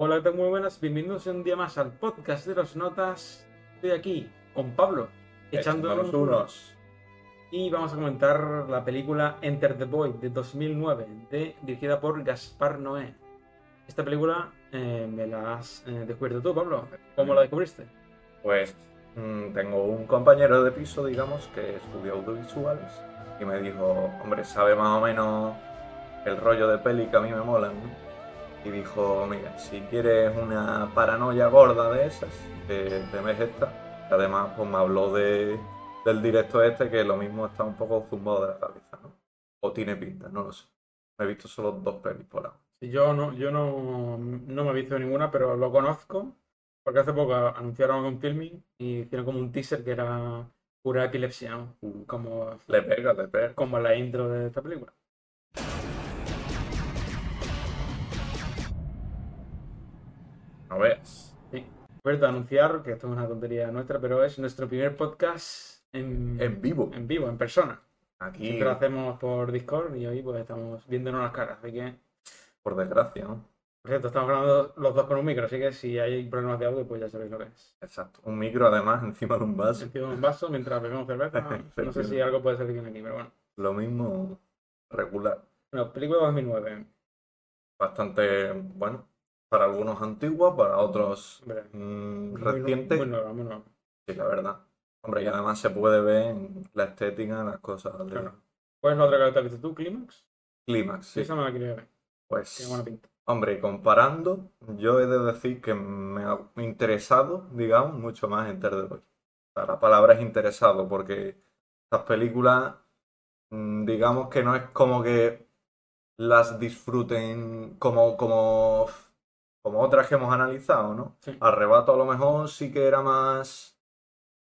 Hola, ¿qué tal? Muy buenas. Bienvenidos un día más al podcast de los notas. Estoy aquí con Pablo, echando los unos. Y vamos a comentar la película Enter the Void de 2009, de, dirigida por Gaspar Noé. Esta película eh, me la has eh, descubierto tú, Pablo. ¿Cómo la descubriste? Pues mm, tengo un compañero de piso, digamos, que estudia audiovisuales y me dijo, hombre, sabe más o menos el rollo de peli que a mí me molan, ¿no? Y dijo, mira, si quieres una paranoia gorda de esas, te, te ves esta. Además, pues me habló de, del directo este que lo mismo está un poco zumbado de la cabeza, ¿no? O tiene pinta, no lo sé. Me he visto solo dos pelis por ahora. Yo no, yo no, no me he visto ninguna, pero lo conozco porque hace poco anunciaron un filming y hicieron como un teaser que era pura epilepsia, ¿no? Uh, como, le pega, le pega. como la intro de esta película. No veas. Sí. Puedo anunciar que esto es una tontería nuestra, pero es nuestro primer podcast en, En vivo. en vivo, en persona. Aquí, Siempre lo hacemos por Discord y hoy pues estamos viéndonos las caras. Así que, por desgracia, ¿no? por cierto, estamos grabando los dos con un micro, así que si hay problemas de audio, pues ya sabéis lo que es. Exacto. Un micro además encima de un vaso. Encima de un vaso mientras bebemos cerveza. No sé si algo puede salir bien aquí, pero bueno. Lo mismo regular. Bueno, película de 2009. Bastante, bueno, para algunos antigua, para otros mm, muy- reciente. Muy nueva, muy nueva. Sí, la verdad. Hombre, y además se puede ver en la estética, las cosas de Claro. ¿Cuál es la otra que tú? ¿Clímax? clímax. Sí, esa me la quería ver. Tiene Pues, buena pinta. hombre, comparando, yo he de decir que me ha interesado, digamos, mucho más Enter the Void. O sea, la palabra es interesado, porque estas películas, mm, digamos que no es como que las disfruten como, como, como otras que hemos analizado, ¿no? Sí. Arrebato a lo mejor sí que era más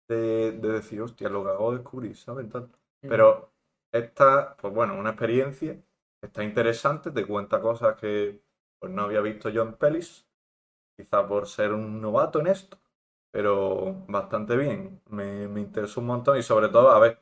de, de decir, hostia, lo que de descubrir, ¿sabes? Tal. Pero esta, pues bueno, una experiencia, está interesante, te cuenta cosas que pues no había visto yo en pelis, quizá por ser un novato en esto, pero bastante bien, me, me interesó un montón y sobre todo, a ver,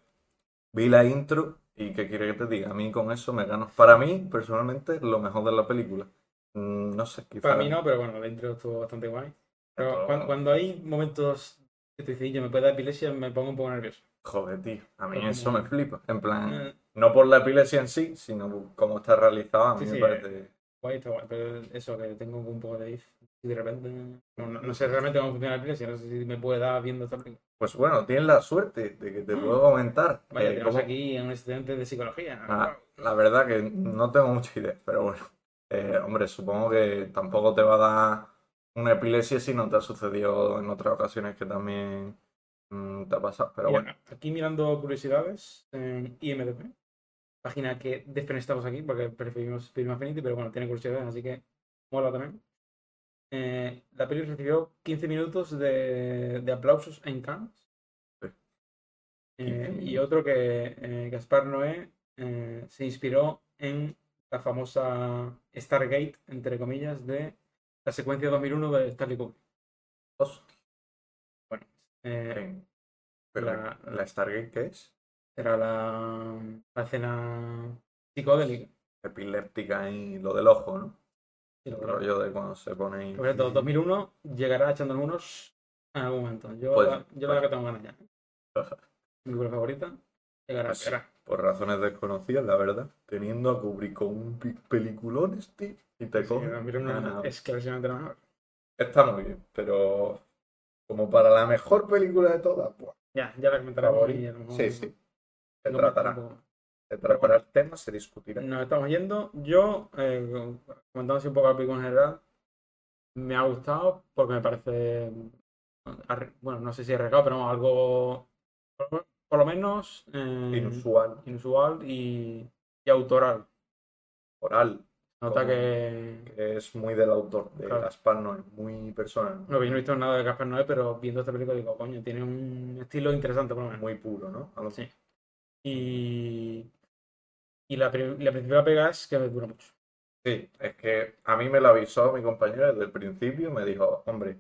vi la intro y qué quiere que te diga, a mí con eso me gano. Para mí, personalmente, lo mejor de la película. Mm, No sé, quizá... Para mí no, pero bueno, la intro estuvo bastante guay. Pero Todo- cuando, cuando hay momentos que te dicen, yo me puede dar epilepsia, me pongo un poco nervioso. Joder, tío, a mí Pero eso como- me flipa. En plan, Eh, no por la epilepsia en sí, sino cómo está realizada, a mí Sí, me sí, parece... guay, está guay. Pero eso, que tengo un poco de if. Y de repente. No, no- no sé realmente cómo funciona la epilepsia, no sé si me puede dar viendo esta película. Pues bueno, tienes la suerte de que te puedo comentar. Vaya, eh, tenemos cómo- aquí a un estudiante de psicología. Ah, la verdad que no tengo mucha idea, pero bueno. Eh, hombre, supongo que tampoco te va a dar una epilepsia si no te ha sucedido en otras ocasiones que también mm, te ha pasado. Pero Mira, bueno, Aquí mirando curiosidades en IMDb, página que desfenestamos aquí porque preferimos Film Affinity, pero bueno, tiene curiosidades, así que mola también. Eh, la peli recibió 15 minutos de, de aplausos en Cannes. Sí. Eh, 15 y otro que eh, Gaspar Noé se inspiró en la famosa Stargate, entre comillas, de la secuencia 2001 de Stanley Kubrick. hostia, Bueno, eh, pero la- la, Stargate, ¿qué es? era la, la escena psicodélica. Epiléptica y lo del ojo, ¿no? Sí, El lo- rollo de cuando se pone. Por cierto, 2001 llegará echando unos en algún momento. Yo, Pues- la, yo la pues- que tengo ganas ya. Mi película favorita Pues. Por razones desconocidas, la verdad. Teniendo a Kubrick con un peliculón, este, y te Sí, coge. 2001 ganado. es. Está muy bien, pero como para la mejor película de todas, pues, Ya, ya la mejor- Sí, sí. Se no- tratará. Se tratará el tema, se discutirá. Nos estamos yendo. Yo, eh, comentando así un poco la película en general, me ha gustado porque me parece. Bueno, no sé si arriesgado, pero algo. Por, lo menos. eh, Inusual, inusual y, y autoral. oral, Nota que. que es muy del autor, de Claro. Gaspar Noé, muy personal, No, yo no he visto nada de Gaspar Noé, pero viendo esta película digo, coño, tiene un estilo interesante por lo menos. muy puro, ¿no? A lo- Sí. Y. Y la, la principal pega es que me dura mucho. Sí, es que a mí me lo avisó mi compañero desde el principio, me dijo, hombre,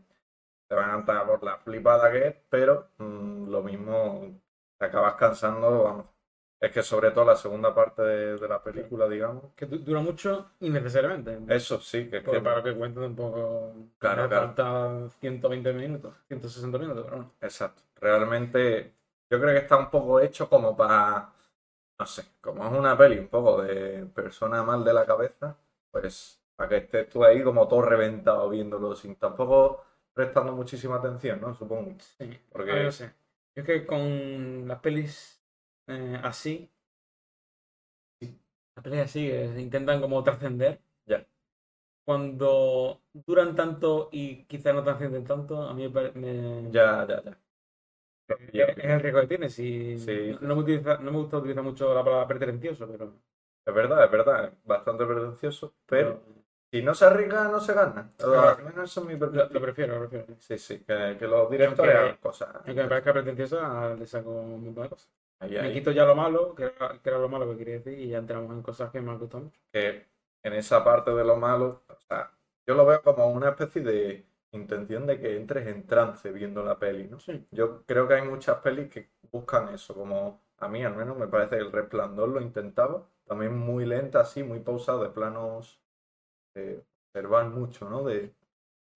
te va a encantar por la flipada que es, pero mm, lo mismo te acabas cansando, vamos, Es que sobre todo la segunda parte de, de la película, digamos. Que du- dura mucho innecesariamente. Eso sí, que es Porque que. para que cuento tampoco. Claro, claro. falta 120 minutos, 160 minutos, pero bueno. Exacto. Realmente, yo creo que está un poco hecho como para. No sé, como es una peli un poco de persona mal de la cabeza, pues para que estés tú ahí como todo reventado viéndolo sin tampoco prestando muchísima atención, ¿no? Supongo. Sí, Porque- a ver, no sé. Yo es que con las pelis eh, así, las pelis así que intentan como trascender, Ya. cuando duran tanto y quizás no trascienden tanto, a mí me, Ya, ya, ya. es, es el riesgo que tiene. Si, Sí. no, me utiliza- no me gusta utilizar mucho la palabra pretencioso, pero, Es verdad, es verdad, bastante pretencioso, pero pero si no se arriesga, no se gana. Claro. Al menos eso es mi lo, lo prefiero, lo prefiero. Sí, sí, que, que los directores hagan cosas. Aunque me parezca pretenciosa, le saco. Ahí, Me ahí. quito ya lo malo, que era, que era lo malo que quería decir, y ya entramos en cosas que me han gustado mucho. que en esa parte de lo malo, o sea, yo lo veo como una especie de intención de que entres en trance viendo la peli, ¿no? Sí. Yo creo que hay muchas pelis que buscan eso, como a mí al menos me parece que El Resplandor lo intentaba, también muy lenta, así, muy pausada, de planos, eh, observar mucho, ¿no? De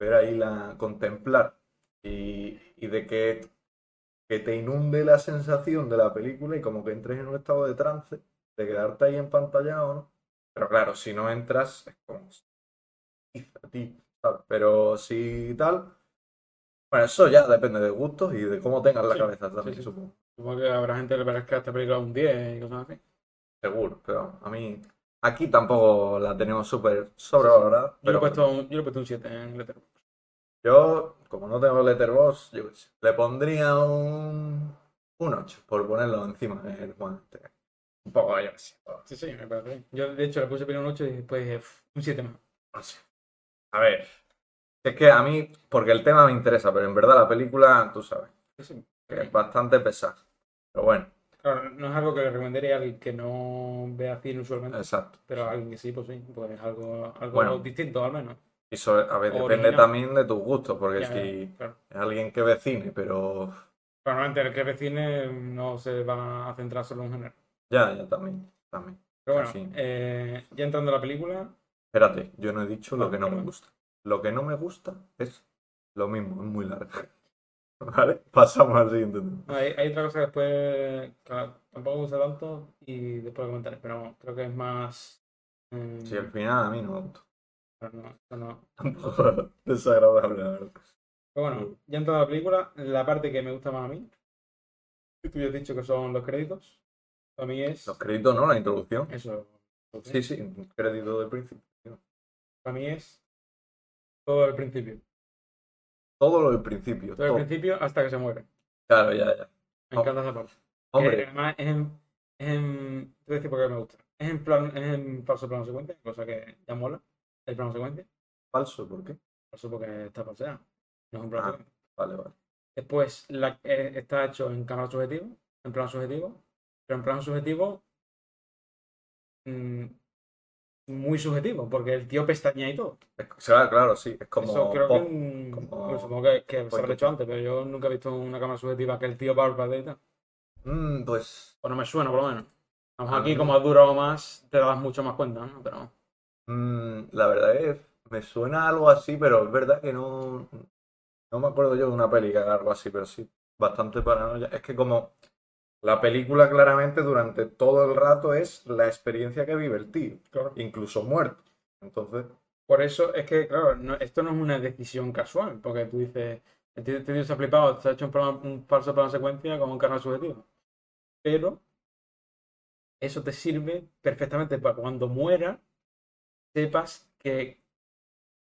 ver ahí la, contemplar y, y de que, que te inunde la sensación de la película y como que entres en un estado de trance, de quedarte ahí en pantalla o no. Pero claro, si no entras, es como a ti, ¿sabes? Pero si tal, bueno, eso ya depende de gustos y de cómo tengas la Sí, cabeza también, sí, sí. supongo. Supongo que habrá gente que le parezca esta película un 10 y cosas así. Seguro, pero a mí aquí tampoco la tenemos súper sobrevalorada. Yo, le he puesto un, yo le he puesto un 7 en Letterboxd. yo, como no tengo Letterboxd, yo le pondría un, un 8 por ponerlo encima del Juan. Este, Un poco, yo sé, Sí, sí, me parece bien. Yo, de hecho, le puse primero un 8 y después dije, "Uf, un 7 más. no sé. A ver, es que a mí, porque el tema me interesa, pero en verdad la película, tú sabes, Sí, sí. que es bastante pesada. Pero bueno, Claro, no es algo que le recomendaría a alguien que no vea cine usualmente, exacto. pero a alguien que sí, pues sí, pues es algo, algo Bueno. distinto al menos. Y sobre- a ver, depende Original. también de tus gustos, porque Ya, si claro. es alguien que ve cine, pero Pero normalmente el que ve cine no se va a centrar solo en un género. ya, ya también, también. Pero bueno, Sí. eh, ya entrando a la película, Espérate, yo no he dicho lo Ah, que no me gusta. Lo que no me gusta es lo mismo, es muy larga. ¿Vale? Pasamos al siguiente tema. hay, hay otra cosa que después que tampoco me gusta tanto y después lo comentaré, pero creo que es más... mm, Si al final a mí no me gusta. pero no, eso no. Tampoco desagradable, la verdad. Pero bueno, ya entrando a la película, la parte que me gusta más a mí, que tú ya has dicho que son los créditos, para mí es... Los créditos, ¿no? La introducción. Eso. Sí, sí, crédito de principio. Para mí es todo el principio. Todo lo del principio. Todo el principio hasta que se muere. Claro, ya, ya. Me encanta esa parte. Hombre, además es en, es en- Te voy a decir por qué me gusta. Es en, plan, es en falso plano secuencia, cosa que ya mola. El plano secuencia. falso, ¿por qué? Falso porque está falseado. No es un plano Ah. secuencia. Vale, vale. Después la, eh, está hecho en cámara subjetiva, en plano subjetivo. Pero en plano subjetivo. mm, muy subjetivo, porque el tío pestañea y todo. Claro, sí. Es como Eso creo pop. que. como bueno, supongo que, que se to hecho antes, pero yo nunca he visto una cámara subjetiva que el tío parpadee y tal. Mm, pues O no me suena, por lo menos. Vamos aquí, como ha durado más, te das mucho más cuenta, ¿no? Pero. mm, la verdad es me suena algo así, pero es verdad que no, no me acuerdo yo de una peli que haga algo así, pero sí, bastante paranoia. Es que como la película claramente durante todo el rato es la experiencia que vive el tío, Claro. incluso muerto. Entonces, Por eso es que, claro, no- esto no es una decisión casual, porque tú dices, el tío, este tío se ha flipado, se ha hecho un, falso plano secuencia con un canal subjetivo. Pero eso te sirve perfectamente para cuando muera, sepas que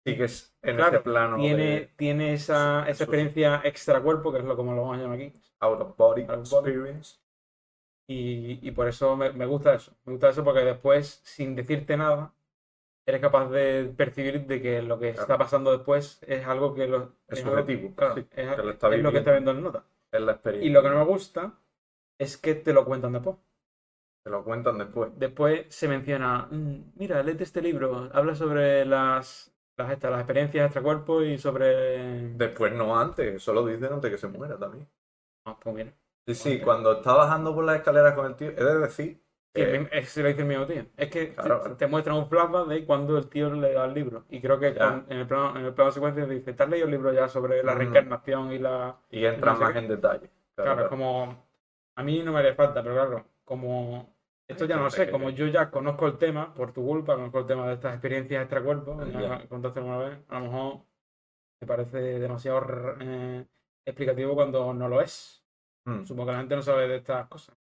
sí que es en Claro, ese plano tiene, de tiene esa, esa es. experiencia extra cuerpo, que es lo como lo vamos a llamar aquí. out of body Out of body. experience. Y, y por eso me, me gusta eso. Me gusta eso porque después, sin decirte nada, eres capaz de percibir de que lo que Claro. está pasando después es algo que lo, Es algo- subjetivo, claro, sí, es, que lo está es lo que está viendo en nota. Es la experiencia. Y lo que no me gusta es que te lo cuentan después. Te lo cuentan después. Después se menciona, "Mm, mira, léete este libro, habla sobre las, las, estas, las experiencias extracuerpo y sobre... Después no antes, eso lo dicen antes que se muera también. Ah, pues mira. Sí, sí, cuando está bajando por las escaleras con el tío, he de decir. Sí, que- es se lo dice el mismo tío. Es que Claro, te, te muestran un flashback de cuando el tío le da el libro. Y creo que Ya. en, el plano, en el plano de secuencia dice, ¿te has leído el libro ya sobre la Ujú. reencarnación y la... y entra más en detalle. Claro, Claro, es como... A mí no me haría falta, pero claro, como... Esto ya no sé, como yo ya conozco el tema, por tu culpa, conozco el tema de estas experiencias extracuerpos, contaste alguna vez, a lo mejor me parece demasiado eh, explicativo cuando no lo es. Mm. Supongo que la gente no sabe de estas cosas.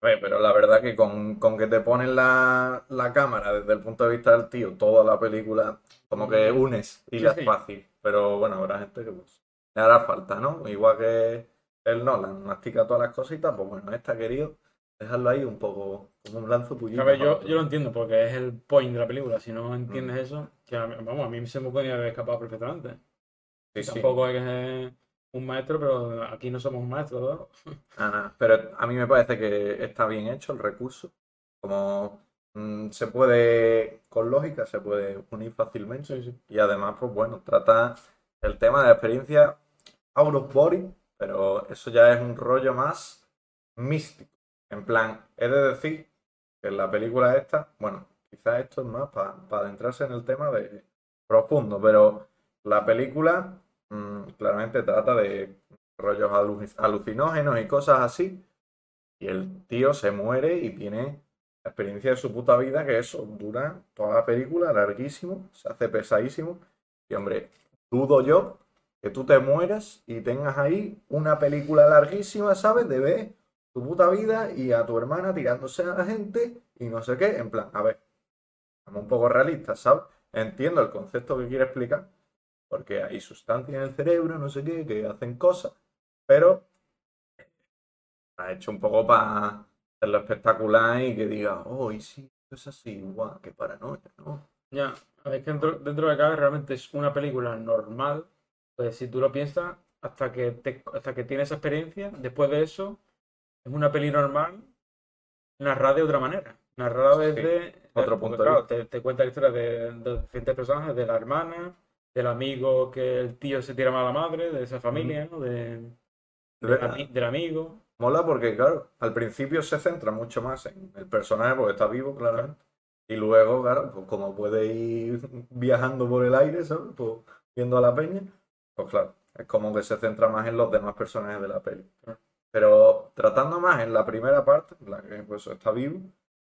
A ver, pero la verdad que con, con que te ponen la, la cámara desde el punto de vista del tío, toda la película, como que unes y Sí, ya sí. es fácil. Pero bueno, habrá gente que pues, le hará falta, ¿no? Igual que el Nolan mastica todas las cositas, pues bueno, esta querido dejarlo ahí un poco como un lanzo ver, yo, yo lo entiendo porque es el point de la película. Si no entiendes Mm. eso, que a mí- vamos, a mí se me podría haber escapado perfectamente. Sí. Tampoco hay que ser un maestro, pero aquí no somos maestros, ¿no? Ah. Pero a mí me parece que está bien hecho el recurso. Como mm, se puede, con lógica, se puede unir fácilmente. Sí, sí. Y además, pues bueno, trata el tema de la experiencia out of body, pero eso ya es un rollo más místico. En plan, he de decir que en la película esta, bueno, quizás esto es más para adentrarse en el tema de profundo, pero la película mm, claramente trata de rollos alu- alucinógenos y cosas así. Y el tío se muere y tiene la experiencia de su puta vida, que eso dura toda la película, larguísimo, se hace pesadísimo. Y hombre, dudo yo que tú te mueras y tengas ahí una película larguísima, ¿sabes? De ver tu puta vida y a tu hermana tirándose a la gente y no sé qué. En plan, a ver, estamos un poco realistas, ¿sabes? Entiendo el concepto que quiere explicar, porque hay sustancias en el cerebro, no sé qué, que hacen cosas, pero ha hecho un poco para hacerlo espectacular y que diga, oh, y sí, es así, guau, qué paranoia, ¿no? Ya, ver, que dentro, dentro de cada realmente es una película normal. Pues si tú lo piensas, hasta que, te, hasta que tienes esa experiencia, después de eso, es una peli normal narrada de otra manera. Narrada Sí, desde. otro punto de claro, vista. te, te cuenta la historia de, de diferentes personajes, de la hermana, del amigo que el tío se tira mal a la madre, de esa familia, ¿no? De, del, amigo. Mola porque, claro, al principio se centra mucho más en el personaje porque está vivo, claramente. Y luego, claro, pues como puede ir viajando por el aire, ¿sabes? Pues viendo a la peña, pues claro, es como que se centra más en los demás personajes de la peli. Pero tratando más en la primera parte, en la que pues está vivo,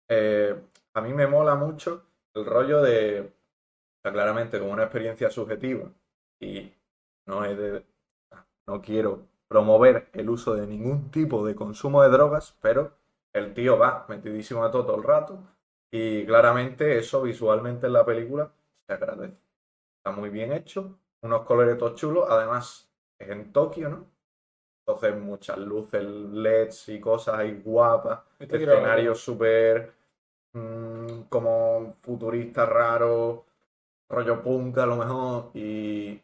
eh, a mí me mola mucho el rollo de, sea, claramente como una experiencia subjetiva y no es de, no quiero promover el uso de ningún tipo de consumo de drogas, pero el tío va metidísimo a todo, todo el rato y claramente eso visualmente en la película se agradece. Está muy bien hecho, unos colores todos chulos, además es en Tokio, ¿no? Entonces muchas luces, LEDs y cosas ahí guapas, escenarios súper mm, como futuristas raros, rollo punk a lo mejor y,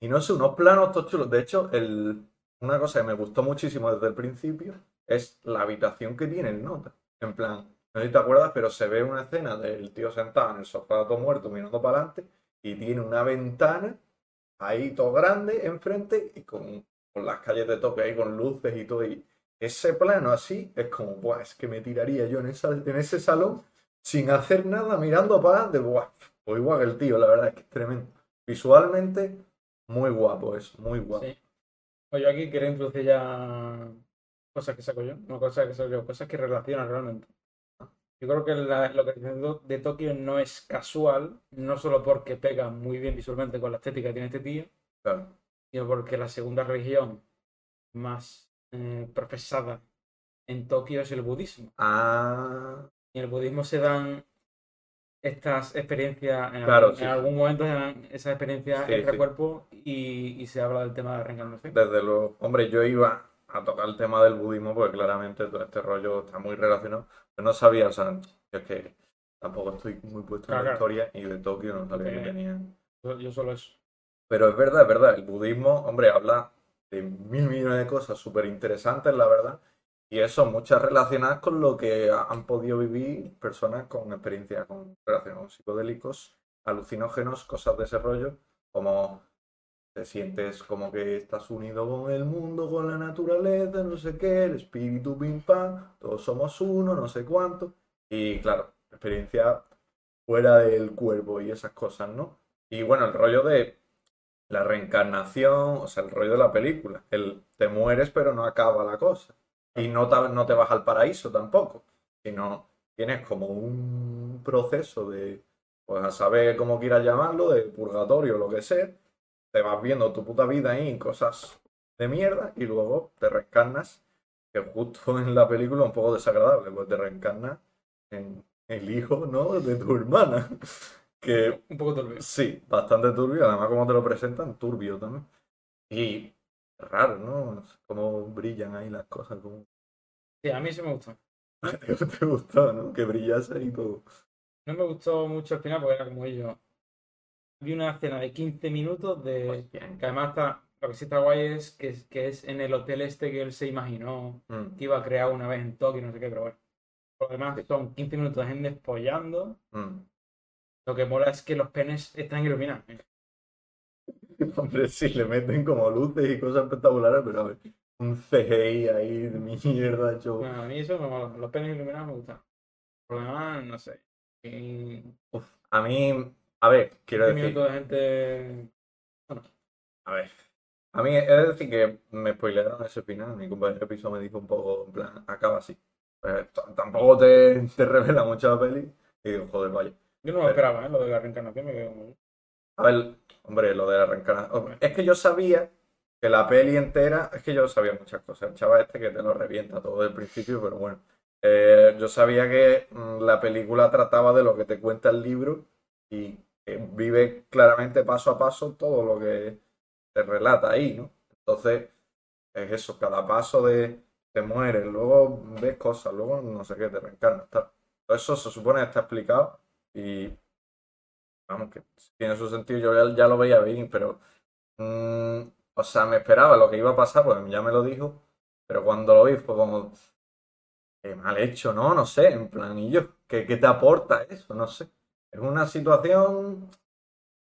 y no sé, unos planos todos chulos. De hecho, el, una cosa que me gustó muchísimo desde el principio es la habitación que tiene el nota. En plan, no sé si te acuerdas, pero se ve una escena del tío sentado en el sofá todo muerto mirando para adelante y tiene una ventana ahí todo grande enfrente y con, con las calles de toque ahí con luces y todo. Y ese plano así es como, buah, es que me tiraría yo en, esa, en ese salón sin hacer nada mirando para adelante. Buah, pues igual el tío, la verdad es que es tremendo. Visualmente, muy guapo eso, muy guapo. Sí. Pues yo aquí quiero introducir ya cosas que saco yo, no cosas que saco yo, cosas que relacionan realmente. Yo creo que la localización de Tokio no es casual, no solo porque pega muy bien visualmente con la estética que tiene este tío, Claro. sino porque la segunda religión más eh, profesada en Tokio es el budismo. Ah, Y en el budismo se dan estas experiencias, en, Claro, algún, sí, en sí. algún momento esas experiencias Sí, sí. extra cuerpo y, y se habla del tema de reencarnación. desde luego. Hombre, yo iba a tocar el tema del budismo porque claramente todo este rollo está muy relacionado. Yo no sabía, o sea, yo es que tampoco estoy muy puesto en Claro, la claro. historia y de Tokio no sabía que tenían. Yo solo eso. Pero es verdad, es verdad, el budismo, hombre, habla de mil millones de cosas súper interesantes, la verdad. Y eso, muchas relacionadas con lo que ha- han podido vivir personas con experiencia con relacionados con psicodélicos, alucinógenos, cosas de ese rollo, como te sientes como que estás unido con el mundo, con la naturaleza, no sé qué, el espíritu pim pam, todos somos uno, no sé cuánto. Y claro, experiencia fuera del cuerpo y esas cosas, ¿no? Y bueno, el rollo de la reencarnación, o sea, el rollo de la película, el te mueres pero no acaba la cosa. Y no te, no te vas al paraíso tampoco, sino tienes como un proceso de, pues a saber cómo quieras llamarlo, de purgatorio, lo que sea, te vas viendo tu puta vida ahí en cosas de mierda y luego te reencarnas, que justo en la película un poco desagradable, pues te reencarnas en el hijo, ¿no? De tu hermana. Que, un poco turbio. Sí, bastante turbio, además como te lo presentan, turbio también. Y raro, ¿no? Cómo brillan ahí las cosas. Como... Sí, a mí sí me gustó. te gustó, ¿no? Que brillase y todo. No me gustó mucho al final porque era como ellos vi una escena de 15 minutos de que además está lo que sí está guay es que, que es en el hotel este que él se imaginó Mm, que iba a crear una vez en Tokio, no sé qué, pero bueno. Por lo demás, son 15 minutos de gente despollando. mm. Lo que mola es que los penes están iluminados. Hombre, sí, le meten como luces y cosas espectaculares, pero a ver, un CGI ahí de mierda hecho. Bueno, a mí eso. Los penes iluminados me gustan. Por lo demás, no sé. Y Uf, a mí, a ver, quiero 15 decir, de gente. a ver, a mí es decir que me spoilearon ese final, mi compañero de piso me dijo un poco, en plan, acaba así. T- tampoco te, te revela mucho la peli, y digo, joder, vaya. Yo no lo esperaba, ¿eh? Lo de la reencarnación me quedó como. A ver, hombre, lo de la reencarnación. Es que yo sabía que la peli entera, es que yo sabía muchas cosas. El chaval este que te lo revienta todo del principio, pero bueno. Eh, yo sabía que mm, la película trataba de lo que te cuenta el libro y vive claramente paso a paso todo lo que te relata ahí, ¿no? Entonces, es eso, cada paso de te mueres, luego ves cosas, luego no sé qué, te reencarnas, tal. Todo eso se supone que está explicado y vamos, que tiene su sentido, yo ya, ya lo veía bien, pero mm, o sea, me esperaba lo que iba a pasar, pues ya me lo dijo, pero cuando lo vi fue como, qué mal hecho, ¿no? No sé, en plan, y yo, ¿qué, qué te aporta eso? No sé. Es una situación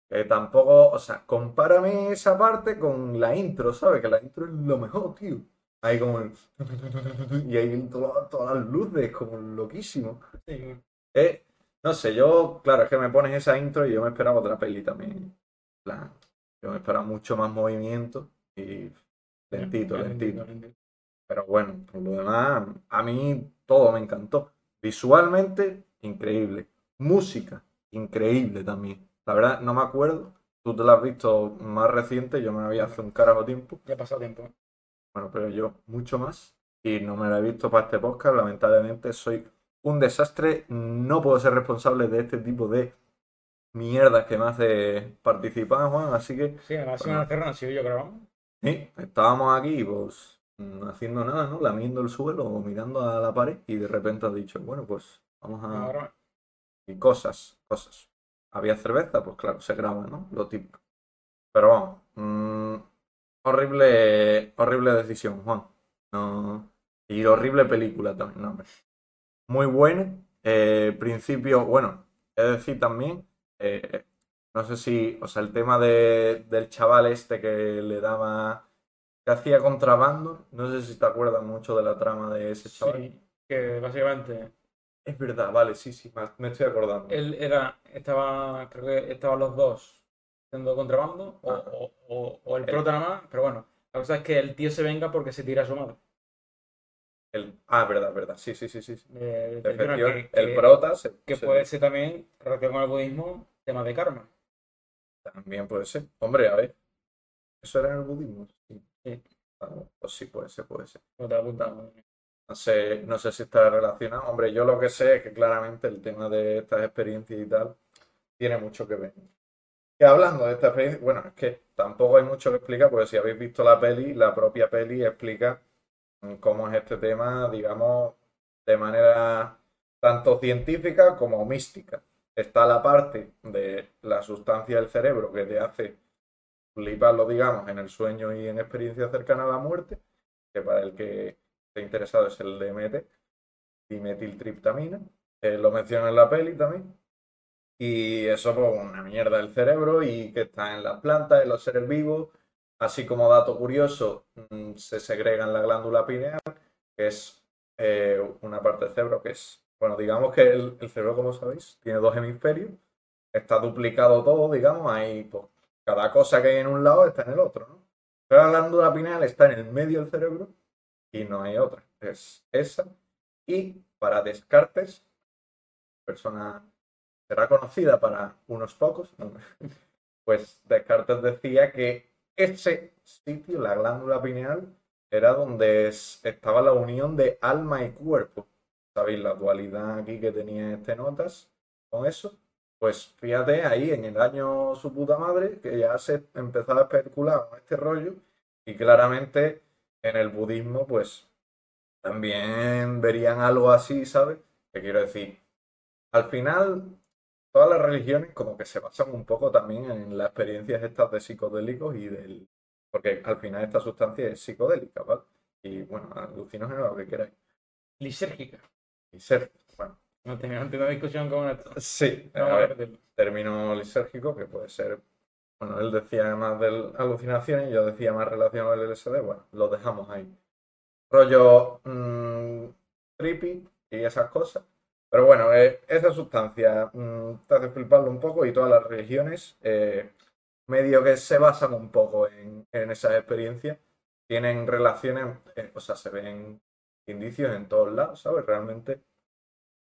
que tampoco, o sea, compárame esa parte con la intro, ¿sabes? Que la intro es lo mejor, tío. Ahí como el... Y ahí to- todas las luces, como loquísimo. Sí, Eh, no sé, yo, claro, es que me pones esa intro y yo me esperaba otra peli también. Plan, yo me esperaba mucho más movimiento y lentito, lentito. Pero bueno, por lo demás, a mí todo me encantó. Visualmente, increíble. Música, increíble también. La verdad, no me acuerdo. Tú te la has visto más reciente, yo me la vi hace un carajo tiempo. Ya ha pasado tiempo. Bueno, pero yo mucho más. Y no me la he visto para este podcast. Lamentablemente soy un desastre. No puedo ser responsable de este tipo de mierdas que me hace participar, Juan. Así que Sí, la semana cerrada, si yo grabamos. sí, estábamos aquí, pues, mm, haciendo nada, ¿no? Lamiendo el suelo o mirando a la pared. Y de repente has dicho, bueno, pues vamos a. Ahora, Y cosas, cosas. Había cerveza, pues claro, se graba, ¿no? Lo típico. Pero vamos. mm, horrible, horrible decisión, Juan. No. Y horrible película también, no, hombre. Muy buena. Eh, principio, bueno, es decir también, eh, no sé si, o sea, el tema de, del chaval este que le daba, que hacía contrabando, no sé si te acuerdas mucho de la trama de ese chaval. sí, que básicamente Es verdad, vale, sí, sí, me- estoy acordando. él era, estaba, creo que estaban los dos haciendo contrabando, o, Ah. o, o- o el El- prota nada más, pero bueno, la cosa es que el tío se venga porque se tira a su madre. El, ah, verdad, verdad, sí, sí, sí, sí. de- Efectivamente, que, el que- prota se, que se- puede ser también, relación con el budismo, tema de karma. también puede ser. Hombre, a ver. ¿Eso era en el budismo? Sí. Sí. Ah, pues sí, puede ser, puede ser. No te apuntado. No sé, no sé si está relacionado. Hombre, yo lo que sé es que claramente el tema de estas experiencias y tal tiene mucho que ver. Que hablando de esta experiencia, bueno, es que tampoco hay mucho que explicar, porque si habéis visto la peli, la propia peli explica cómo es este tema, digamos, de manera tanto científica como mística. Está la parte de la sustancia del cerebro que te hace fliparlo, digamos, en el sueño y en experiencias cercanas a la muerte, que para el que esté interesado es el DMT, dimetiltriptamina, lo menciona en la peli también. Y eso, pues, una mierda del cerebro y que está en las plantas, en los seres vivos así como dato curioso, mm, se segrega en la glándula pineal, que es eh, una parte del cerebro que es, bueno, digamos que el, cerebro, como sabéis, tiene dos hemisferios, está duplicado todo, digamos, ahí pues, cada cosa que hay en un lado está en el otro, ¿no? Pero la glándula pineal está en el medio del cerebro y no hay otra, es esa. Y para Descartes, persona será conocida para unos pocos, pues Descartes decía que ese sitio, la glándula pineal, era donde estaba la unión de alma y cuerpo. ¿Sabéis la dualidad aquí que tenía este notas con eso? Pues fíjate ahí en el año su puta madre que ya se empezaba a especular con este rollo y claramente en el budismo pues también verían algo así, ¿sabes? Que quiero decir, al final todas las religiones como que se basan un poco también en las experiencias estas de psicodélicos y del... Porque al final esta sustancia es psicodélica, ¿vale? Y bueno, alucinógeno lo que queráis. Lisérgica. Lisérgica, bueno. No tenía una discusión con esto. Sí, No, a ver, ver, término lisérgico que puede ser... Bueno, él decía más de alucinaciones y yo decía más relacionado al LSD, bueno, lo dejamos ahí. Rollo mm, creepy y esas cosas. Pero bueno, eh, esa sustancia mm, te hace fliparlo un poco y todas las religiones eh, medio que se basan un poco en, en esas experiencias. Tienen relaciones, eh, o sea, se ven indicios en todos lados, ¿sabes? Realmente, en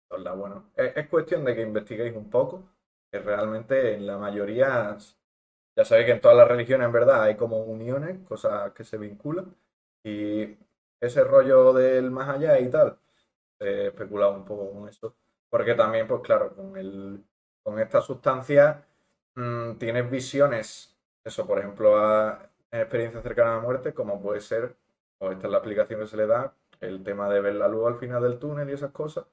todos lados. Bueno, es, es cuestión de que investiguéis un poco, que realmente en la mayoría, ya sabéis que en todas las religiones en verdad hay como uniones, cosas que se vinculan, y ese rollo del más allá y tal, he especulado un poco con eso, porque también, pues claro, con, el, con esta sustancia mm, tienes visiones, eso, por ejemplo, a, en experiencias cercanas a la muerte, como puede ser, o esta es la explicación que se le da, el tema de ver la luz al final del túnel y esas cosas,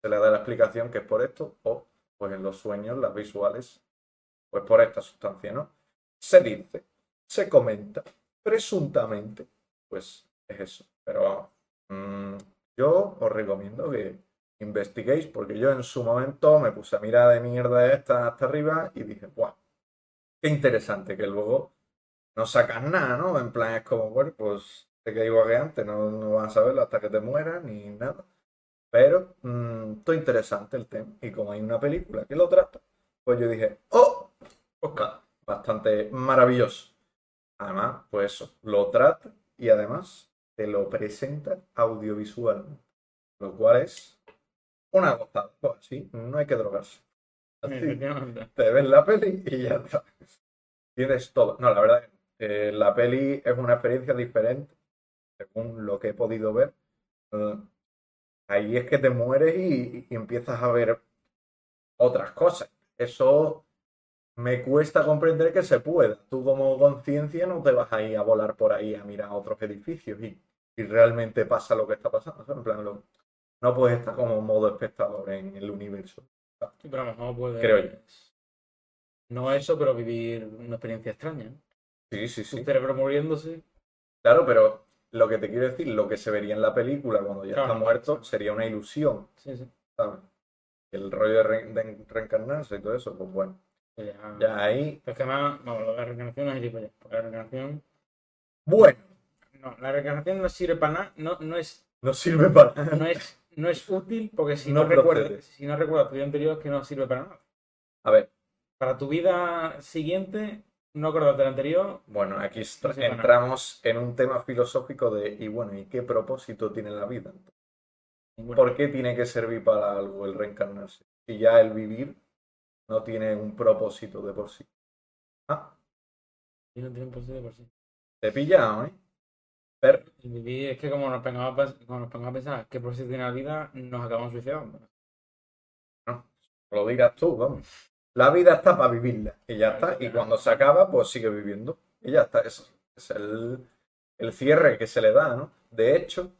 se le da la explicación que es por esto, o pues en los sueños, las visuales, pues por esta sustancia, ¿no? Se dice, se comenta, presuntamente, pues es eso. Pero vamos, mm, yo os recomiendo que investiguéis, porque yo en su momento me puse a mirar de mierda esta hasta arriba y dije, ¡guau! Qué interesante, que luego no sacas nada, ¿no? En plan, es como, bueno, pues te que igual que antes, no, no vas a saberlo hasta que te mueras ni nada. Pero, mm, todo interesante el tema. Y como hay una película que lo trata, pues yo dije, ¡oh! Oscar, bastante maravilloso. Además, pues eso, lo trata y además te lo presenta audiovisualmente. Lo cual es una gozada. Pues así, no hay que drogarse. Así, te ves la peli y ya está. Tienes todo. No, la verdad, eh, la peli es una experiencia diferente, según lo que he podido ver. Eh, ahí es que te mueres y, y empiezas a ver otras cosas. Eso me cuesta comprender que se pueda. Tú como conciencia no te vas a ir a volar por ahí a mirar otros edificios y, y realmente pasa lo que está pasando. ¿sabes? En plan, lo- no puedes estar como modo espectador en el universo. Sí, pero a lo mejor puedes. Creo yo. No eso, pero vivir una experiencia extraña. ¿no? Sí, sí, Tu sí. cerebro muriéndose. Claro, pero lo que te quiero decir, lo que se vería en la película cuando ya Claro, está muerto sería una ilusión, Sí, sí. ¿sabes? El rollo de, re- de reencarnarse y todo eso, pues bueno, ya- ya ahí, es que además, vamos, la reencarnación es gilipollas. La reencarnación. bueno, No, la reencarnación no sirve para nada. No, no es no sirve para nada. no es, no es útil porque si No no, recuerdas, si no recuerdas tu vida anterior es que no sirve para nada. A ver, Para tu vida siguiente, no acordarte de la anterior, bueno, aquí No entramos en un tema filosófico de, y bueno, ¿y qué propósito tiene la vida? ninguna. ¿Por qué tiene que servir para algo el reencarnarse? Si ya el vivir no tiene un propósito de por sí. Ah, Y no tiene por sí de por sí. te he pillado, ¿eh? Pero, vivir es que como nos pongamos a, pens- como nos pongamos pensar tiene la vida, nos acabamos suicidando. lo dirás tú, vamos. La vida está para vivirla y ya está. Y cuando se acaba, pues sigue viviendo. Y ya está. Es el, el cierre que se le da, ¿no? De hecho,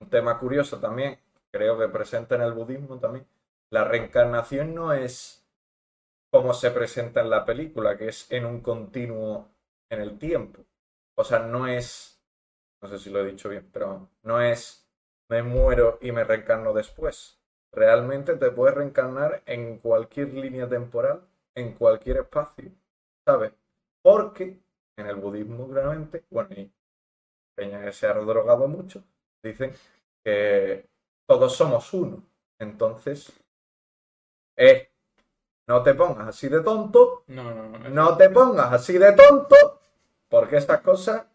un tema curioso también, creo que presente en el budismo también, la reencarnación no es como se presenta en la película, que es en un continuo en el tiempo. O sea, no es, no sé si lo he dicho bien, pero no es me muero y me reencarno después. Realmente te puedes reencarnar en cualquier línea temporal, en cualquier espacio, ¿sabes? Porque en el budismo, realmente, bueno, y Peña que se ha drogado mucho, dicen que todos somos uno. Entonces, eh, no te pongas así de tonto, No, no, no. no te pongas así de tonto, porque estas cosas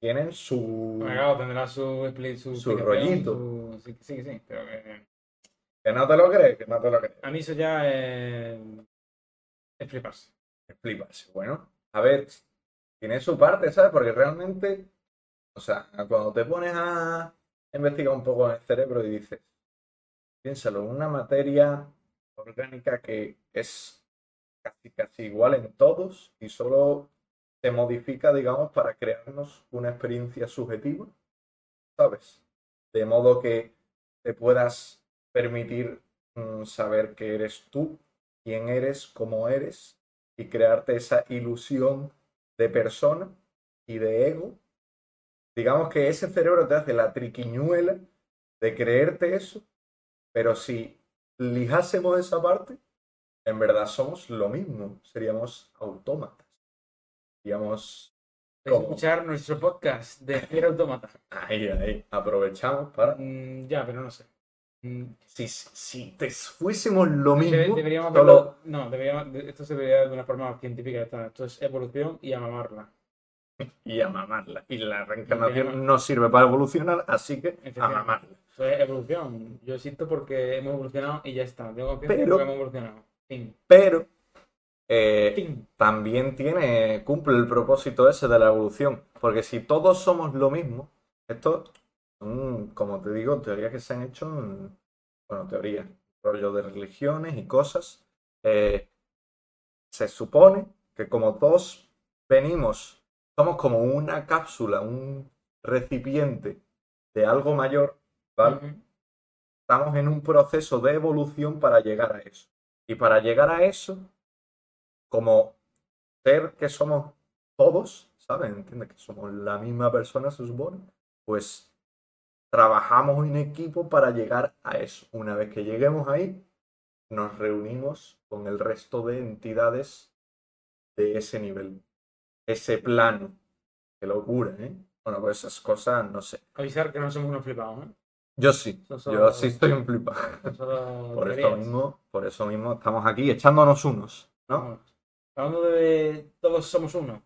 tienen su... Claro, tendrá su, su, Su rollito. su- Sí, sí, sí, pero que- Que no te lo crees, que no te lo crees. a mí eso ya es, es fliparse. Bueno, a ver, tiene su parte, ¿sabes? Porque realmente, o sea, cuando te pones a investigar un poco en el cerebro y dices, piénsalo, una materia orgánica que es casi, casi igual en todos y solo se modifica, digamos, para crearnos una experiencia subjetiva, ¿sabes? De modo que te puedas permitir mm, saber que eres tú, quién eres, cómo eres, y crearte esa ilusión de persona y de ego. Digamos que ese cerebro te hace la triquiñuela de creerte eso, pero si lijásemos esa parte, en verdad somos lo mismo, seríamos autómatas. ¿Cómo? escuchar nuestro podcast de Nier Automata. ahí, ahí, aprovechamos para... Mm, ya, pero no sé. Mm, Si, si te fuésemos lo debe- mismo, deberíamos solo- No, deberíamos, de- esto se debería de una forma científica. Esto es evolución y a mamarla. y a mamarla. Y la reencarnación no sirve para evolucionar, así que a mamarla. Esto es evolución. Yo existo porque hemos evolucionado y ya está. Tengo confianza Pero- porque hemos evolucionado. Fin. Pero eh, también tiene, cumple el propósito ese de la evolución. Porque si todos somos lo mismo, esto son, como te digo, teorías que se han hecho en, bueno, teorías, rollo de religiones y cosas. eh, se supone que como todos venimos, somos como una cápsula, un recipiente de algo mayor, ¿vale? Estamos en un proceso de evolución para llegar a eso. Y para llegar a eso, como ser que somos todos, ¿sabes? ¿Entiendes? Que somos la misma persona, se supone. Pues trabajamos en equipo para llegar a eso. Una vez que lleguemos ahí, nos reunimos con el resto de entidades de ese nivel, ese plano. Qué locura, ¿eh? Bueno, pues esas cosas, no sé. Avisar que no somos unos flipados, ¿eh? Yo sí, yo sí estoy en flipado. Por eso teorías. mismo, por eso mismo estamos aquí echándonos unos, ¿no? Vamos. Hablando de todos somos uno.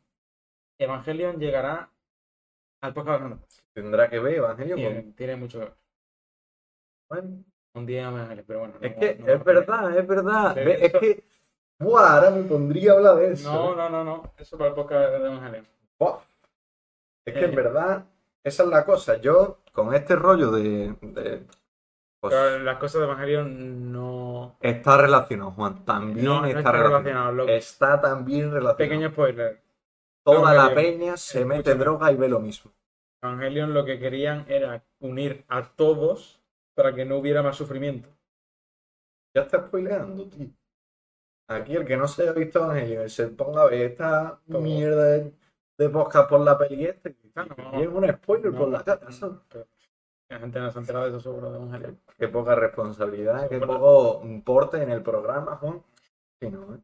Evangelion llegará al podcast. Tendrá que ver Evangelio Tiene, con... tiene mucho que ver. Bueno, Un día Evangelion, pero bueno. es no- que no es verdad, es verdad. Es que... Buah, ahora me pondría a hablar de eso. No, no, no, no. Eso para el podcast de Evangelion. Buah. Es que en Eh. verdad, esa es la cosa. Yo, con este rollo de... de- Pero las cosas de Evangelion no. está relacionado, Juan. También No, no está, está relacionado. Está también relacionado. Pequeño spoiler. Toda la peña se mete Escúchame. droga y ve lo mismo. Evangelion lo que querían era unir a todos para que no hubiera más sufrimiento. Ya está spoileando, tío. Aquí el que no se haya visto Evangelion se ponga a ver esta mierda de, de podcast por la peli este, no. es un spoiler por la cara, La gente no se ha enterado de eso seguro de Evangelion. Qué poca responsabilidad, qué poco porte en el programa, Juan. Sí, no, ¿eh?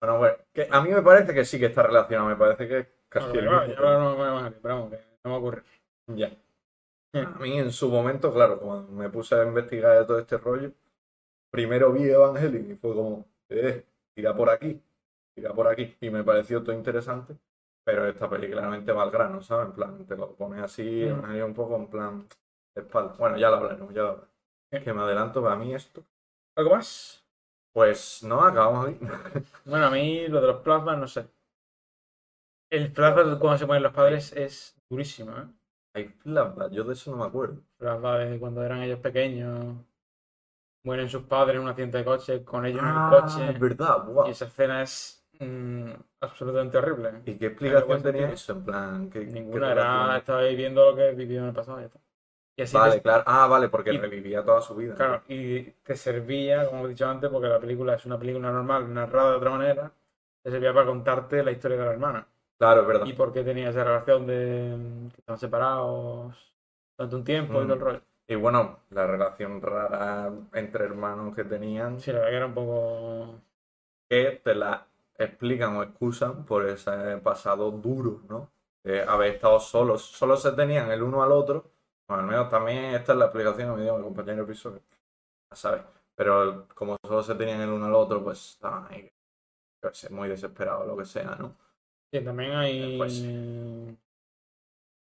Bueno, bueno, que a mí me parece que sí que está relacionado, me parece que es casi el mismo de Evangelion, pero vamos, que no va a ocurrir. Ya. A mí en su momento, claro, cuando me puse a investigar de todo este rollo, primero vi Evangelion y fue como, eh, tira por aquí, tira por aquí. Y me pareció todo interesante, pero esta peli claramente va al grano, ¿sabes? En plan, te lo pones así, Mm. Un poco en plan espalda. Bueno, ya lo hablaremos, ya lo hablaremos. Es que me adelanto para mí esto. ¿Algo más? Pues no, acabamos aquí. Bueno, a mí lo de los plasmas, no sé. El plasma cuando se mueren los padres es durísimo, ¿eh? Hay flashbacks, yo de eso no me acuerdo. Plasma de cuando eran ellos pequeños. Mueren sus padres en un accidente de coche, con ellos en el Ah, coche. es verdad, Y guau. esa escena es mm, absolutamente horrible. ¿Y qué explicación tenía sentido. eso? En plan, ¿qué, qué Ninguna relación? era, estaba viviendo lo que vivió en el pasado y ya está. Y así Vale, te, claro. Ah, vale, porque y- revivía toda su vida. ¿no? claro, y te servía, como he dicho antes, porque la película es una película normal, narrada de otra manera, te servía para contarte la historia de la hermana. Claro, es verdad. Y por qué tenía esa relación de mm, que estaban separados durante un tiempo y Mm. todo el rollo. Y bueno, la relación rara entre hermanos que tenían, Sí, la verdad que era un poco... que te la explican o excusan por ese pasado duro, ¿no? De haber estado solos, solo se tenían el uno al otro. Bueno, al menos también esta es la explicación que me dio mi compañero piso, que ya sabes. Pero como solo se tenían el uno al otro, pues estaban ahí, muy desesperados, lo que sea, ¿no? Sí, también hay. Pues-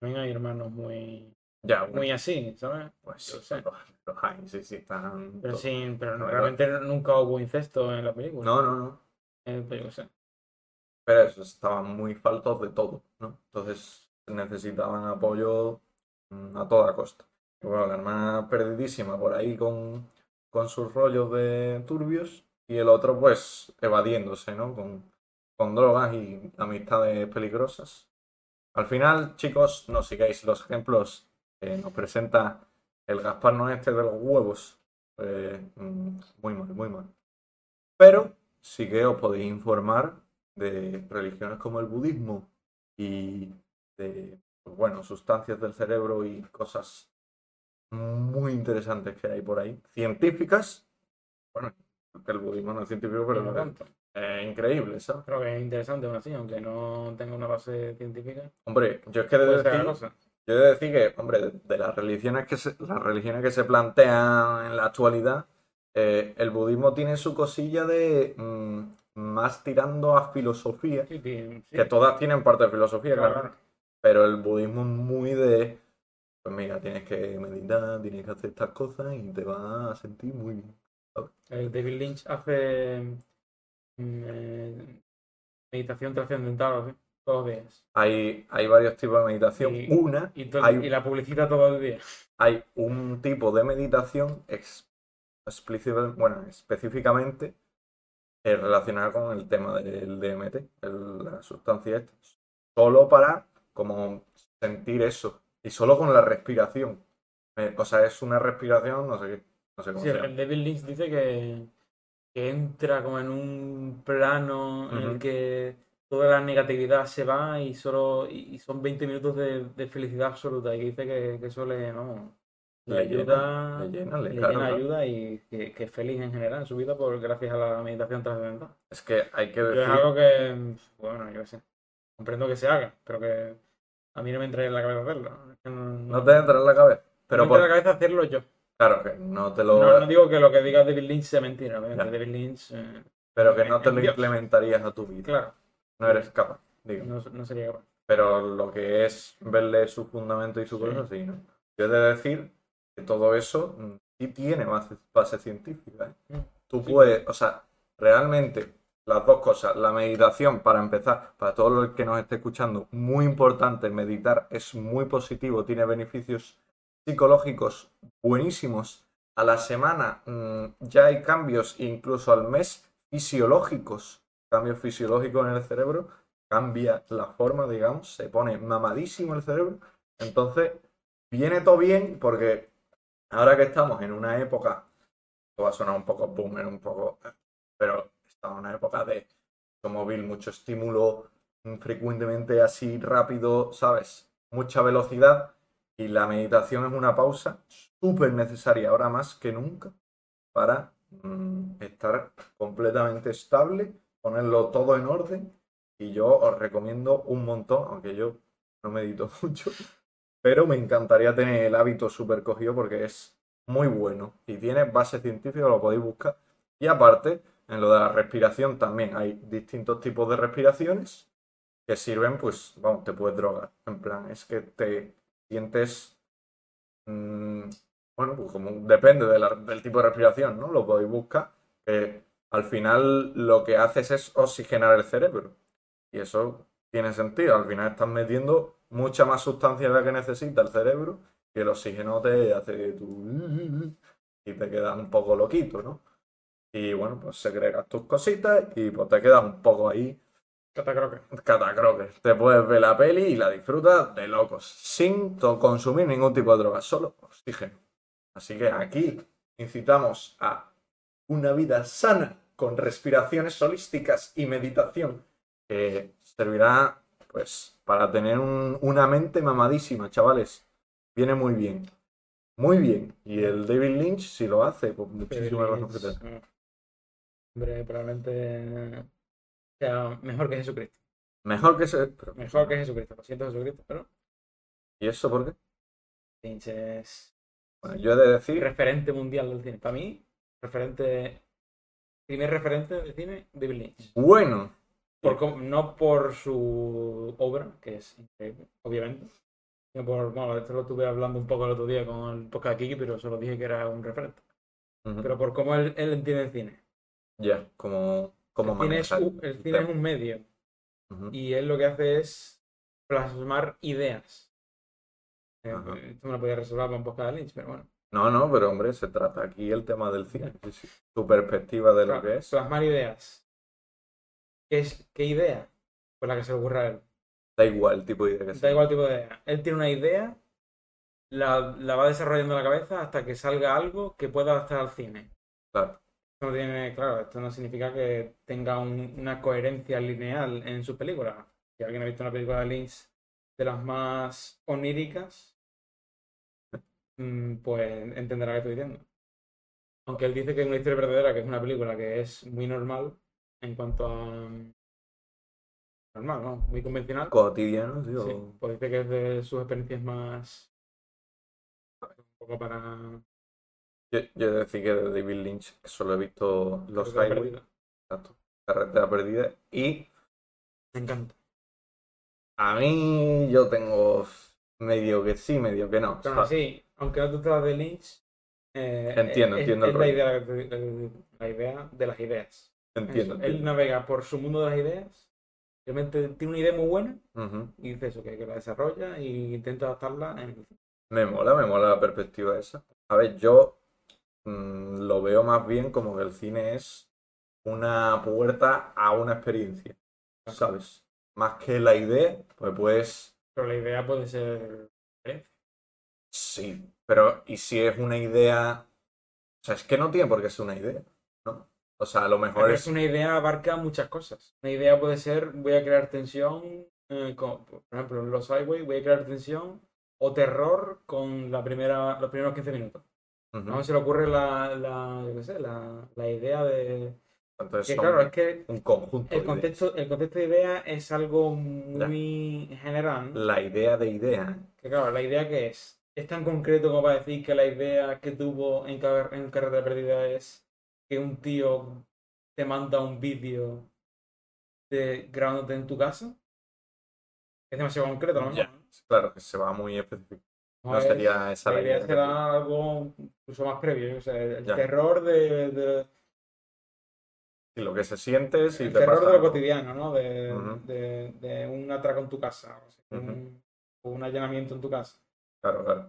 También hay hermanos muy. Ya, bueno, Muy así, ¿sabes? pues sí, sé. los, los hay, sí, sí, están... Pero sí, pero No, realmente nunca hubo incesto en la película. No, no, no. Eh, pues yo sé. Pero eso, estaban muy faltos de todo, ¿no? Entonces necesitaban apoyo a toda costa. Bueno, la hermana perdidísima por ahí con, con sus rollos de turbios y el otro pues evadiéndose, ¿no? Con, con drogas y amistades peligrosas. Al final, chicos, no sigáis los ejemplos que nos presenta el Gaspar no este de los huevos. Eh, mm, muy mal, muy mal. Pero sí que os podéis informar de religiones como el budismo y de, pues bueno, sustancias del cerebro y cosas muy interesantes que hay por ahí, científicas. Bueno, que el budismo no es científico, pero no es tanto. increíble, ¿sabes? Creo que es interesante aún así, aunque no tenga una base científica. Hombre, yo es que de decir, yo he de decir que, hombre, de, las religiones que se, las religiones que se plantean en la actualidad, eh, el budismo tiene su cosilla de mm, más tirando a filosofía. Sí, sí, sí. Que todas tienen parte de filosofía, Claro, claro. Pero el budismo es muy de. Pues mira, tienes que meditar, tienes que hacer estas cosas y te vas a sentir muy bien. David Lynch hace mm, eh, meditación trascendental así, todos los días. Hay, hay varios tipos de meditación. Y- Una, Y, to- hay, y la publicita todos los días. hay un tipo de meditación bueno, específicamente eh, relacionada con el tema del DMT, el- la sustancia esta. Solo para como sentir eso. Y solo con la respiración. Eh, o sea, es una respiración, no sé qué. No sé cómo Sí, se el llama. David Lynch dice que, que entra como en un plano en el que toda la negatividad se va y solo y y son 20 minutos de, de felicidad absoluta y que dice que, que eso le, no, le Le ayuda, le llena, le- le claro, llena claro. ayuda y que, que es feliz en general en su vida por gracias a la meditación trascendental. Es que hay que decir. es algo que, bueno, yo sé, comprendo que se haga, pero que a mí no me entra en la cabeza hacerlo. No, No te entra en la cabeza. Pero me entra en la cabeza hacerlo yo. claro que no te lo. No, no digo que lo que diga David Lynch sea mentira, obviamente. Ya. David Lynch, eh, Pero que no te lo Dios. implementarías a tu vida. claro, No eres capaz, digo. no, no sería capaz. Pero lo que es verle su fundamento y su Sí. cosa, sí, ¿no? Yo he de decir que todo eso mm, sí tiene base, base científica. ¿eh? Mm, Tú sí. puedes, o sea, realmente las dos cosas, la meditación para empezar, para todo el que nos esté escuchando, muy importante, meditar es muy positivo, tiene beneficios psicológicos buenísimos. A la semana mm, ya hay cambios, incluso al mes, fisiológicos, cambios fisiológicos en el cerebro, cambia la forma, digamos, se pone mamadísimo el cerebro. Entonces, viene todo bien porque ahora que estamos en una época, va a sonar un poco boomer, un poco, pero en una época de mucho móvil, mucho estímulo, mm, frecuentemente así rápido, ¿sabes? Mucha velocidad y la meditación es una pausa súper necesaria ahora más que nunca para mm, estar completamente estable, ponerlo todo en orden y yo os recomiendo un montón, aunque yo no medito mucho, pero me encantaría tener el hábito súper cogido porque es muy bueno y tiene base científica, lo podéis buscar. Y aparte, en lo de la respiración también hay distintos tipos de respiraciones que sirven, pues, vamos, te puedes drogar. En plan, es que te sientes, mm, bueno, pues como depende del tipo de respiración, ¿no? Lo podéis buscar. Al final lo que haces es oxigenar el cerebro. Y eso tiene sentido. Al final estás metiendo mucha más sustancia de la que necesita el cerebro y el oxígeno te hace tu... y te quedas un poco loquito, ¿no? Y bueno, pues segregas tus cositas y pues te quedas un poco ahí Catacroque. catacroque. Te puedes ver la peli y la disfrutas de locos, sin consumir ningún tipo de droga, solo oxígeno. Así que aquí incitamos a una vida sana con respiraciones holísticas y meditación que servirá pues para tener un- una mente mamadísima, chavales. Viene muy bien. Muy bien. Y el David Lynch, si lo hace, pues muchísimas gracias. Hombre, probablemente sea mejor que Jesucristo. Mejor que pero- Mejor que Jesucristo. Lo siento, Jesucristo, pero ¿Y eso por qué? Lynch es Bueno, yo he de decir. referente mundial del cine. Para mí, referente. Primer referente de cine, David Lynch. Bueno. Por no por su obra, que es increíble, obviamente. sino por, bueno, esto lo estuve hablando un poco el otro día con el podcast Kiki, pero solo dije que era un referente. Pero por cómo él, él entiende el cine. Ya, como, como el cine, es, un- el cine es un medio. Y él lo que hace es plasmar ideas. Eh, esto me lo podía resolver para un podcast de Lynch, pero bueno. No, no, pero hombre, se trata aquí el tema del cine. Tu perspectiva de lo que es. Plasmar ideas. ¿Qué, es, ¿Qué idea? Pues la que se le ocurra a él. Da igual el tipo de idea que Da sea. igual el tipo de idea. Él tiene una idea, la, la va desarrollando en la cabeza hasta que salga algo que pueda adaptar al cine. Claro. Esto no tiene, claro, esto no significa que tenga un- una coherencia lineal en sus películas. Si alguien ha visto una película de Lynch de las más oníricas, mm, pues entenderá qué estoy diciendo. Aunque él dice que es una historia verdadera, que es una película que es muy normal en cuanto a... Normal, ¿no? Muy convencional. Cotidiano, sí, Sí, pues dice que es de sus experiencias más. Un poco para. Yo, yo decir que de David Lynch solo he visto Los Carretera Highway, Perdida. exacto, Carretera Perdida, y Me encanta. a mí yo tengo medio que sí, medio que no. Pero sí, aunque no te tratas de Lynch. eh, Entiendo, es- entiendo el la idea, de- la idea de las ideas. Entiendo, Él entiendo. navega por su mundo de las ideas. Realmente tiene una idea muy buena y dice eso, que, que la desarrolla e intenta adaptarla en. Me mola, me mola la perspectiva esa. A ver, yo mm, lo veo más bien como que el cine es una puerta a una experiencia, ¿sabes? Más que la idea, pues pues Pero la idea puede ser. ¿eh? sí, pero ¿y si es una idea? O sea, es que no tiene por qué ser una idea, ¿no? O sea, a lo mejor Pero es... es una idea abarca muchas cosas. Una idea puede ser, voy a crear tensión, eh, con- por ejemplo, en los Highway voy a crear tensión o terror con la primera, los primeros 15 minutos. A mí se le ocurre la, la, yo qué sé, la, la idea de... Entonces Que claro, es que un conjunto el de contexto, el concepto de idea es algo muy general. ¿no? La idea de idea. Que claro, la idea que es, es tan concreto como para decir que la idea que tuvo en, Car- en Carretera Perdida es que un tío te manda un vídeo de grabándote en tu casa. Es demasiado concreto, ¿no? Ya, claro, que se va muy específico. No No es- sería esa la la idea idea. será algo incluso más previo. O sea, el Ya. terror de, de- Y lo que se siente si el te terror pasa de lo algo. cotidiano, ¿no? De, Ujú. de- de un atraco en tu casa, o sea, un, o un allanamiento en tu casa. Claro, claro.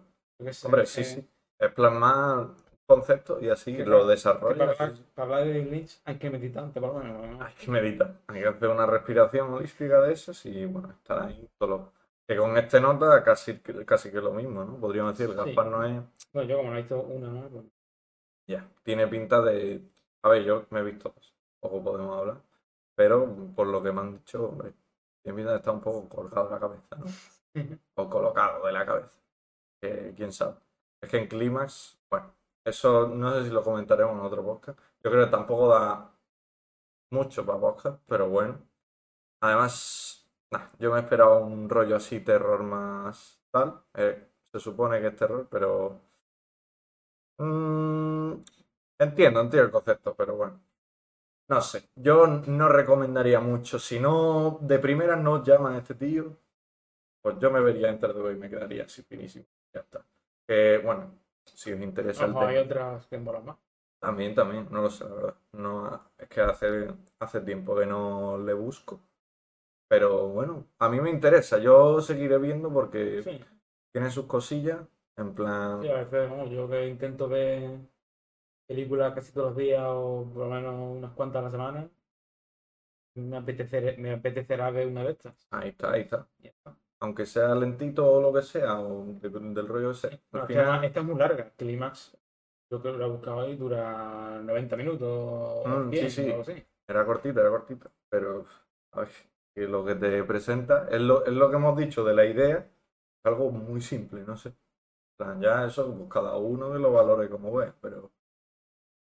Sé, Hombre, sí, eh, sí. Es plasmar conceptos y así Que lo para- desarrollas. para, hablar, sí. para hablar de Lynch hay que meditar lo menos. ¿no? Hay que meditar. Hay que hacer una respiración holística de esas y bueno, estar ahí todo lo... Que con este nota casi, que- casi que lo mismo, ¿no? Podríamos decir, el Sí. Gaspar no es... Bueno, yo como no he visto una, ¿no? Pues, Ya, tiene pinta de... A ver, yo me he visto dos. Poco podemos hablar. Pero por lo que me han dicho, hombre, tiene pinta de estar un poco colgado de la cabeza, ¿no? o colocado de la cabeza. Que, quién sabe. Es que en Clímax, bueno, eso no sé si lo comentaremos en otro podcast. Yo creo que tampoco da mucho para podcast, pero bueno. Además, nah, yo me esperaba un rollo así, terror más tal. Eh, se supone que es terror, pero. mm, entiendo, entiendo el concepto, pero bueno. No sé, yo no recomendaría mucho. Si no, de primera no llaman a este tío, pues yo me vería the Void y me quedaría así finísimo. Ya está. Que bueno, si os interesa el ojo, hay tema. otras que molan más. También, también, no lo sé, la verdad. No, es que hace, hace tiempo que no le busco. Pero bueno, a mí me interesa. Yo seguiré viendo porque Sí, tiene sus cosillas. En plan, sí, a veces, vamos, yo que intento ver películas casi todos los días o por lo menos unas cuantas a la semana, me, apetecer- me apetecerá ver una de estas. ahí está, ahí está. Aunque sea lentito o lo que sea, o de- del rollo ese. Final, además esta es muy larga. Clímax, yo creo que la he buscado ahí, dura 90 minutos Mm, 100 sí, sí. o algo así. Era cortita, era cortita. Pero ay, que lo que te presenta es lo, es lo que hemos dicho de la idea. Es algo muy simple, no sé. En plan, ya eso, pues cada uno de los valores como ve, pero.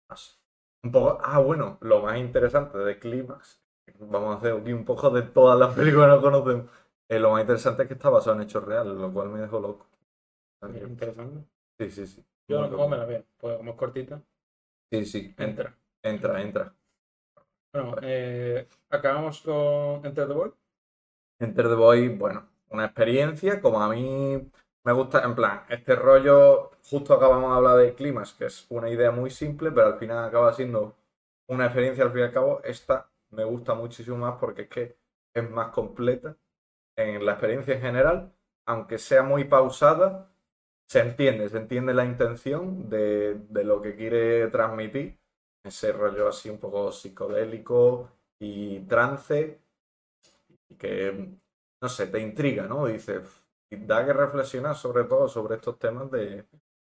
No sé. Un poco. Ah, bueno, lo más interesante de Clímax vamos a hacer aquí un poco de todas las películas que no conocemos. Eh, lo más interesante es que está basado en hechos reales, lo cual me dejó loco. Es interesante. Sí, sí, sí. Yo no loco. me la veo, pues como es cortita, Sí, sí, entra. entra, entra. Bueno, eh, acabamos con Enter the Void. Enter the Void, bueno, una experiencia como a mí me gusta, en plan, este rollo, justo acabamos de hablar de climas, que es una idea muy simple, pero al final acaba siendo una experiencia al fin y al cabo. Esta me gusta muchísimo más porque es que es más completa en la experiencia en general, aunque sea muy pausada, se entiende, se entiende la intención de, de lo que quiere transmitir, ese rollo así un poco psicodélico y trance, y que, no sé, te intriga, ¿no? Dices, da que reflexionar sobre todo sobre estos temas de,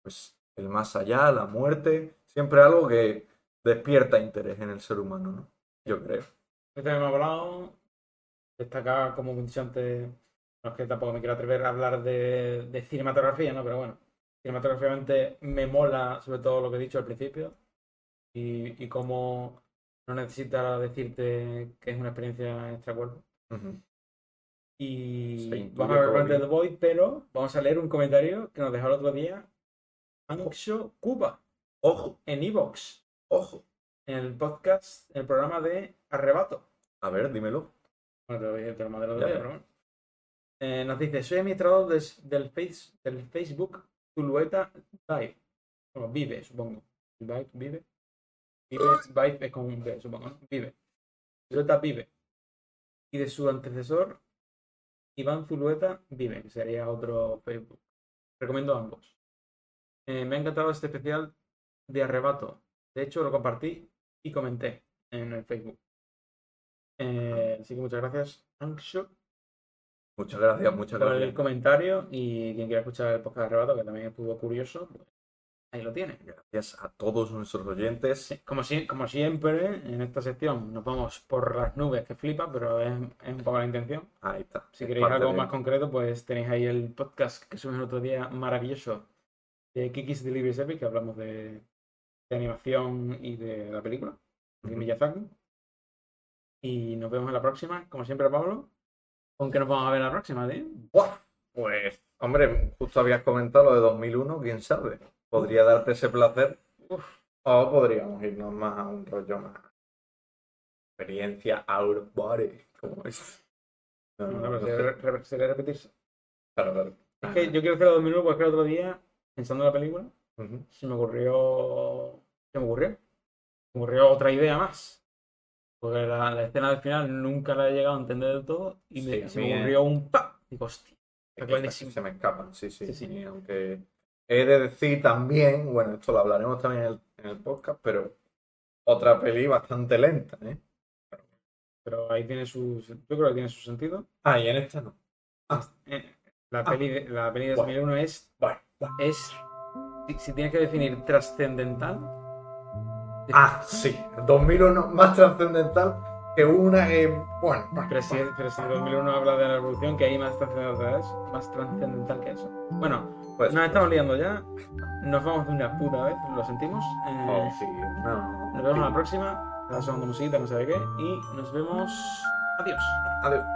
pues, el más allá, la muerte, siempre algo que despierta interés en el ser humano, ¿no? Yo creo. Este hemos hablado, destacar, como he antes, no es que tampoco me quiero atrever a hablar de, de cinematografía, ¿no? Pero bueno, cinematográficamente me mola sobre todo lo que he dicho al principio y, y cómo no necesita decirte que es una experiencia extracuerpo. Ujú. Y Se intuye vamos a ver bien. The Void, pero vamos a leer un comentario que nos dejó el otro día Anxo Cuba Ojo, en Evox, ojo. en el podcast, en el programa de Arrebato. A ver, dímelo. Bueno, te lo dije, te lo mandé el otro Ya, día, ya. pero bueno. Eh, nos dice, soy administrador del, face, del Facebook Tulueta Vive. Bueno, vive, supongo. Vive, vive. Vive, es con un V, supongo, ¿no? Vive. Zulueta vive. Y de su antecesor, Iván Zulueta vive, que sería otro Facebook. Recomiendo ambos. Eh, me ha encantado este especial de arrebato. De hecho, lo compartí y comenté en el Facebook. Eh, así que muchas gracias, Anxo, Muchas gracias, muchas por el gracias. comentario. Y quien quiera escuchar el podcast de arrebato, que también estuvo curioso, pues ahí lo tiene. Gracias a todos nuestros oyentes. Sí, Como, si- como siempre, en esta sección nos vamos por las nubes que flipa, pero es, es un poco la intención. Ahí está. Si Es queréis algo de- más concreto, pues tenéis ahí el podcast que subimos el otro día, maravilloso, de Kiki's Delivery Service, que hablamos de, de animación y de la película, de. Miyazaki. Y nos vemos en la próxima, como siempre, Pablo. ¿Con qué nos vamos a ver la próxima, tío? Buah, Pues, hombre, justo habías comentado lo de 2001, quién sabe. Podría darte ese placer. O podríamos irnos más a un rollo más. Experiencia out of body. Como es. No, no, no re- sería repetirse. Claro, claro. Es que yo quiero hacer la 2001 porque el otro día, pensando en la película, Ujú. se me ocurrió. Se me ocurrió. Se me ocurrió otra idea más. Porque la, la escena del final nunca la he llegado a entender del todo. Y Sí, se me ocurrió un pa. Digo, hostia. Está se me escapan, sí, sí. Sí, sí. Aunque he de decir también, bueno, esto lo hablaremos también en el, en el podcast, pero otra peli bastante lenta, ¿eh? Pero ahí tiene su. Yo creo que tiene su sentido. Ah, y en esta no. Eh, La Ah. peli de, la peli de Bueno. 2001 es. Bueno, bueno. es si, tienes que definir trascendental. Ah, sí, 2001 más trascendental que una que, bueno, bueno, Pero si, pero si 2001 habla de la revolución, que hay más trascendental, más trascendental que eso. Bueno, pues, nos estamos liando ya. Nos vamos de una puta vez, lo sentimos. Eh, oh, sí, no, Nos vemos la próxima. La segunda musiquita, no sé de qué. Y nos vemos. Adiós. Adiós.